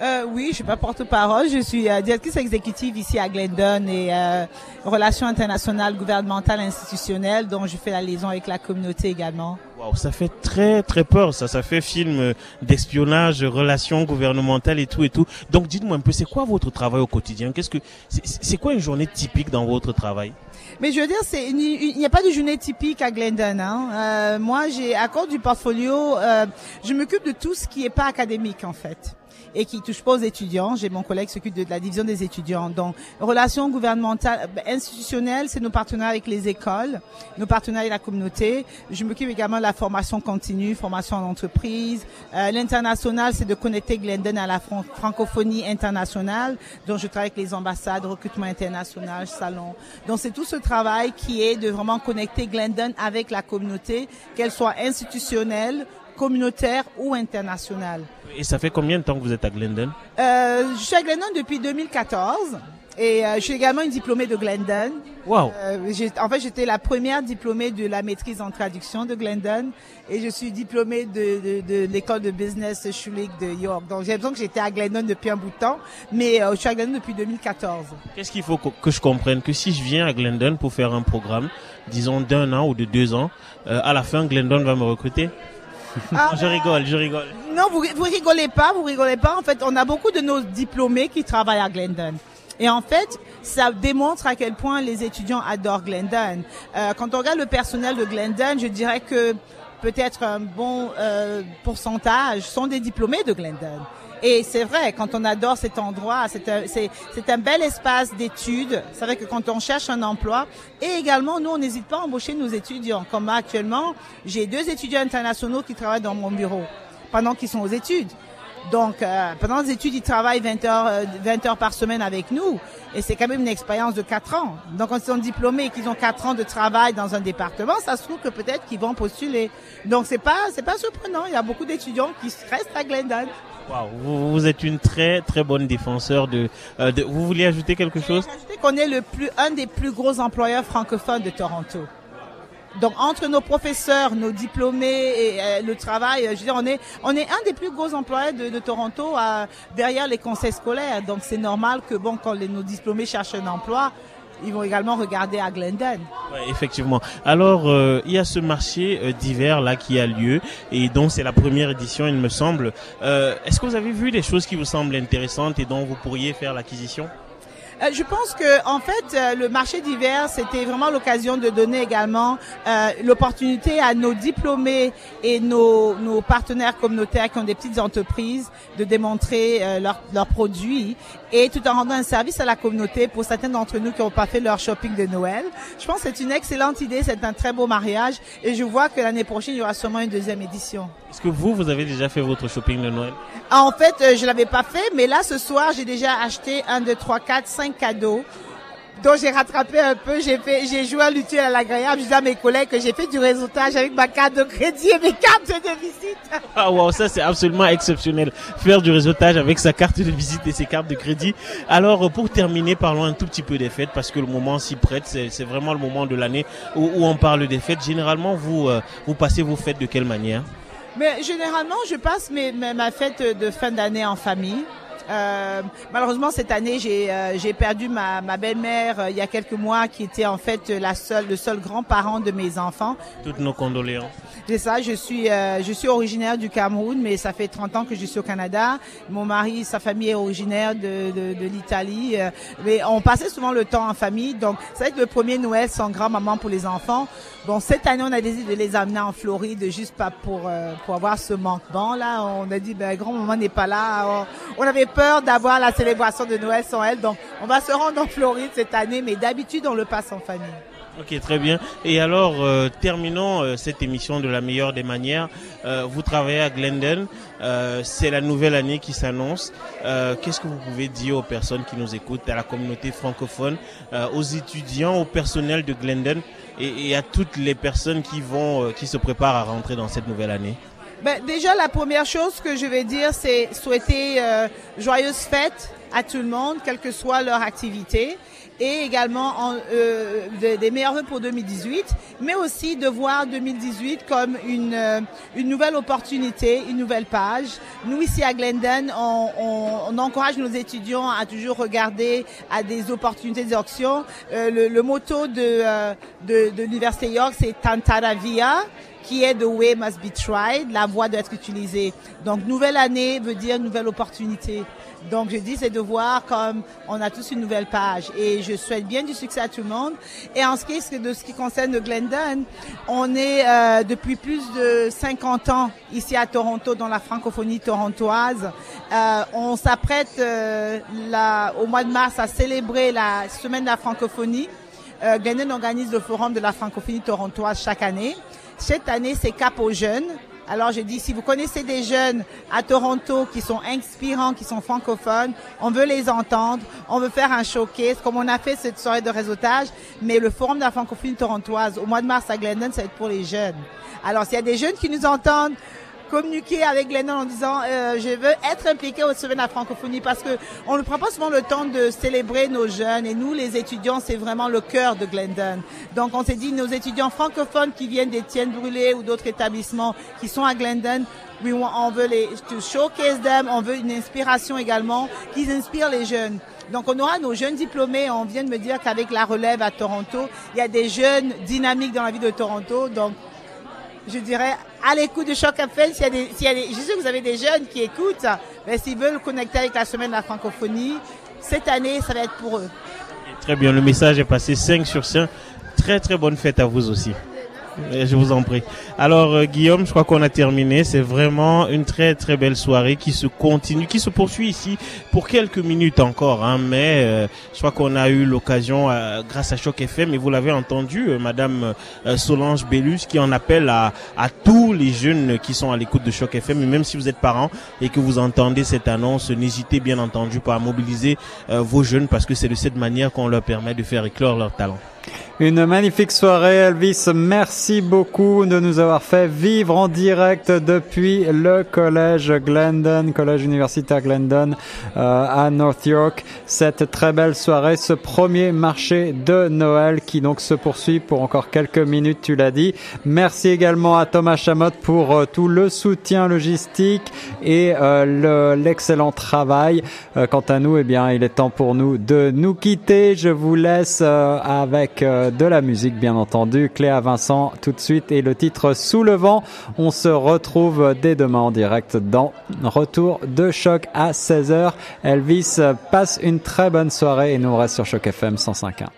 Euh, oui, je suis pas porte-parole. Je suis euh, directrice exécutive ici à Glendon et euh, relations internationales, gouvernementales, institutionnelles, dont je fais la liaison avec la communauté également. Wow, ça fait très très peur, ça, ça fait film d'espionnage, relations gouvernementales et tout et tout. Donc dites-moi un peu, c'est quoi votre travail au quotidien? Qu'est-ce que c'est quoi une journée typique dans votre travail? Mais je veux dire, c'est il n'y a pas de journée typique à Glendon. Hein. Euh, moi, j'ai à cause du portfolio, euh, je m'occupe de tout ce qui est pas académique en fait et qui touche pas aux étudiants. J'ai mon collègue qui s'occupe de la division des étudiants. Donc, relations gouvernementales, ben, institutionnelles, c'est nos partenaires avec les écoles, nos partenaires avec la communauté. Je m'occupe également de la formation continue, formation en entreprise. Euh, L'international, c'est de connecter Glendon à la francophonie internationale. Donc, je travaille avec les ambassades, recrutement international, salon. Donc, c'est tout ce travail qui est de vraiment connecter Glendon avec la communauté, qu'elle soit institutionnelle, communautaire ou internationale. Et ça fait combien de temps que vous êtes à Glendon euh, Je suis à Glendon depuis 2014. Et euh, je suis également une diplômée de Glendon. Wow. Euh, en fait, j'étais la première diplômée de la maîtrise en traduction de Glendon et je suis diplômée de, de, de l'école de business Schulich de York. Donc j'ai l'impression que j'étais à Glendon depuis un bout de temps, mais euh, je suis à Glendon depuis 2014. Qu'est-ce qu'il faut que, je comprenne? Que si je viens à Glendon pour faire un programme, disons d'un an ou de deux ans, à la fin, Glendon va me recruter? Ah, je rigole, je rigole. Non, vous, vous rigolez pas, vous rigolez pas. En fait, on a beaucoup de nos diplômés qui travaillent à Glendon. Et en fait, ça démontre à quel point les étudiants adorent Glendon. Euh, quand on regarde le personnel de Glendon, je dirais que peut-être un bon euh, pourcentage sont des diplômés de Glendon. Et c'est vrai, quand on adore cet endroit, c'est un, un bel espace d'études. C'est vrai que quand on cherche un emploi, et également, nous, on n'hésite pas à embaucher nos étudiants. Comme actuellement, j'ai deux étudiants internationaux qui travaillent dans mon bureau pendant qu'ils sont aux études. Donc, euh, pendant les études, ils travaillent 20 heures, euh, 20 heures par semaine avec nous. Et c'est quand même une expérience de 4 ans. Donc, quand ils sont diplômés et qu'ils ont 4 ans de travail dans un département, ça se trouve que peut-être qu'ils vont postuler. Donc, c'est pas, c'est pas surprenant. Il y a beaucoup d'étudiants qui restent à Glendon. Wow, vous, vous, êtes une très très bonne défenseur de, euh, de vous vouliez ajouter quelque chose? Ajouter qu'on est le plus un des plus gros employeurs francophones de Toronto. Donc entre nos professeurs, nos diplômés et euh, le travail, je veux dire, on est on est un des plus gros employeurs de, de Toronto euh, derrière les conseils scolaires. Donc c'est normal que bon quand les, nos diplômés cherchent un emploi, ils vont également regarder à Glendon. Ouais, effectivement. Alors, euh, il y a ce marché euh, d'hiver là qui a lieu et donc c'est la première édition, il me semble. Euh, Est-ce que vous avez vu des choses qui vous semblent intéressantes et dont vous pourriez faire l'acquisition? Euh, je pense que en fait euh, le marché d'hiver c'était vraiment l'occasion de donner également euh, l'opportunité à nos diplômés et nos, nos, partenaires communautaires qui ont des petites entreprises de démontrer leurs leur produits et tout en rendant un service à la communauté pour certains d'entre nous qui n'ont pas fait leur shopping de Noël. Je pense que c'est une excellente idée, c'est un très beau mariage et je vois que l'année prochaine il y aura sûrement une deuxième édition. Est-ce que vous, vous avez déjà fait votre shopping de Noël? En fait, euh, je l'avais pas fait, mais là ce soir j'ai déjà acheté un, deux, trois, quatre, cinq cadeaux. Donc j'ai rattrapé un peu, j'ai fait, j'ai joué à l'utile à l'agréable. Je dis à mes collègues que j'ai fait du réseautage avec ma carte de crédit et mes cartes de visite. Ah wow, ça c'est absolument exceptionnel. Faire du réseautage avec sa carte de visite et ses cartes de crédit. Alors pour terminer, parlons un tout petit peu des fêtes parce que le moment s'y prête. C'est vraiment le moment de l'année où, où, on parle des fêtes. Généralement, vous euh, vous passez vos fêtes de quelle manière? Mais généralement, je passe mes, ma fête de fin d'année en famille. Euh, malheureusement cette année j'ai euh, j'ai perdu ma, ma belle-mère euh, il y a quelques mois qui était en fait la seule le seul grand-parent de mes enfants. Toutes nos condoléances. C'est ça, je suis euh, je suis originaire du Cameroun mais ça fait 30 ans que je suis au Canada. Mon mari, sa famille est originaire de de, de l'Italie mais on passait souvent le temps en famille donc c'est vrai que le premier Noël sans grand-maman pour les enfants. Bon cette année on a décidé de les amener en Floride juste pas pour pour avoir ce manquement là, on a dit ben grand-maman n'est pas là. On, on avait peur d'avoir la célébration de Noël sans elle. Donc, on va se rendre en Floride cette année, mais d'habitude, on le passe en famille. Ok, très bien. Et alors, euh, terminons euh, cette émission de la meilleure des manières. Euh, vous travaillez à Glendon. C'est la nouvelle année qui s'annonce. Qu'est-ce que vous pouvez dire aux personnes qui nous écoutent, à la communauté francophone, aux étudiants, au personnel de Glendon et, et, à toutes les personnes qui vont, qui se préparent à rentrer dans cette nouvelle année? Ben, déjà, la première chose que je vais dire, c'est souhaiter euh, joyeuses fêtes à tout le monde, quelle que soit leur activité, et également en, euh, des, des meilleurs vœux pour 2018, mais aussi de voir 2018 comme une, euh, une nouvelle opportunité, une nouvelle page. Nous, ici à Glendon, on, on, on encourage nos étudiants à toujours regarder à des opportunités d'options. Euh, le, le motto de, de, de l'Université York, c'est Tantaravia qui est The Way Must Be Tried, la voie doit être utilisée. Donc nouvelle année veut dire nouvelle opportunité. Donc je dis c'est de voir comme on a tous une nouvelle page et je souhaite bien du succès à tout le monde. Et en ce qui est de ce qui concerne le Glendon, on est euh, depuis plus de 50 ans ici à Toronto dans la francophonie torontoise. Euh, on s'apprête euh, au mois de mars à célébrer la semaine de la francophonie. Euh, Glendon organise le forum de la francophonie torontoise chaque année. Cette année, c'est Cap aux jeunes. Alors, je dis, si vous connaissez des jeunes à Toronto qui sont inspirants, qui sont francophones, on veut les entendre, on veut faire un showcase, comme on a fait cette soirée de réseautage, mais le Forum de la francophonie torontoise, au mois de mars à Glendon, ça va être pour les jeunes. Alors, s'il y a des jeunes qui nous entendent, communiquer avec Glendon en disant euh, je veux être impliqué au de la francophonie parce que on ne prend pas souvent le temps de célébrer nos jeunes et nous les étudiants c'est vraiment le cœur de Glendon. Donc on s'est dit nos étudiants francophones qui viennent d'Étienne Brûlé ou d'autres établissements qui sont à Glendon oui, on veut les to showcase them, on veut une inspiration également qui inspire les jeunes. Donc on aura nos jeunes diplômés. On vient de me dire qu'avec la relève à Toronto, il y a des jeunes dynamiques dans la vie de Toronto. Donc je dirais, à l'écoute de Choc FM, s'il y je sais que vous avez des jeunes qui écoutent, mais s'ils veulent connecter avec la semaine de la francophonie, cette année, ça va être pour eux. Très bien, le message est passé 5 sur 5. Très très bonne fête à vous aussi. Je vous en prie. Alors euh, Guillaume, je crois qu'on a terminé. C'est vraiment une très très belle soirée qui se continue, qui se poursuit ici pour quelques minutes encore. Hein, mais euh, je crois qu'on a eu l'occasion, euh, grâce à Choc FM, et vous l'avez entendu, Madame Solange Bellus, qui en appelle à, tous les jeunes qui sont à l'écoute de Choc FM. Et même si vous êtes parents et que vous entendez cette annonce, n'hésitez bien entendu pas à mobiliser vos jeunes parce que c'est de cette manière qu'on leur permet de faire éclore leur talent. Une magnifique soirée, Elvis. Merci beaucoup de nous avoir fait vivre en direct depuis le collège Glendon, collège universitaire Glendon euh, à North York. Cette très belle soirée, ce premier marché de Noël qui donc se poursuit pour encore quelques minutes, tu l'as dit. Merci également à Thomas Chamot pour euh, tout le soutien logistique et euh, l'excellent travail. quant à nous, eh bien, il est temps pour nous de nous quitter. Je vous laisse avec de la musique, bien entendu. Cléa Vincent, tout de suite, et le titre Sous le vent. On se retrouve dès demain en direct dans Retour de choc à 16h. Elvis passe une très bonne soirée et nous reste sur Choc FM 105.1.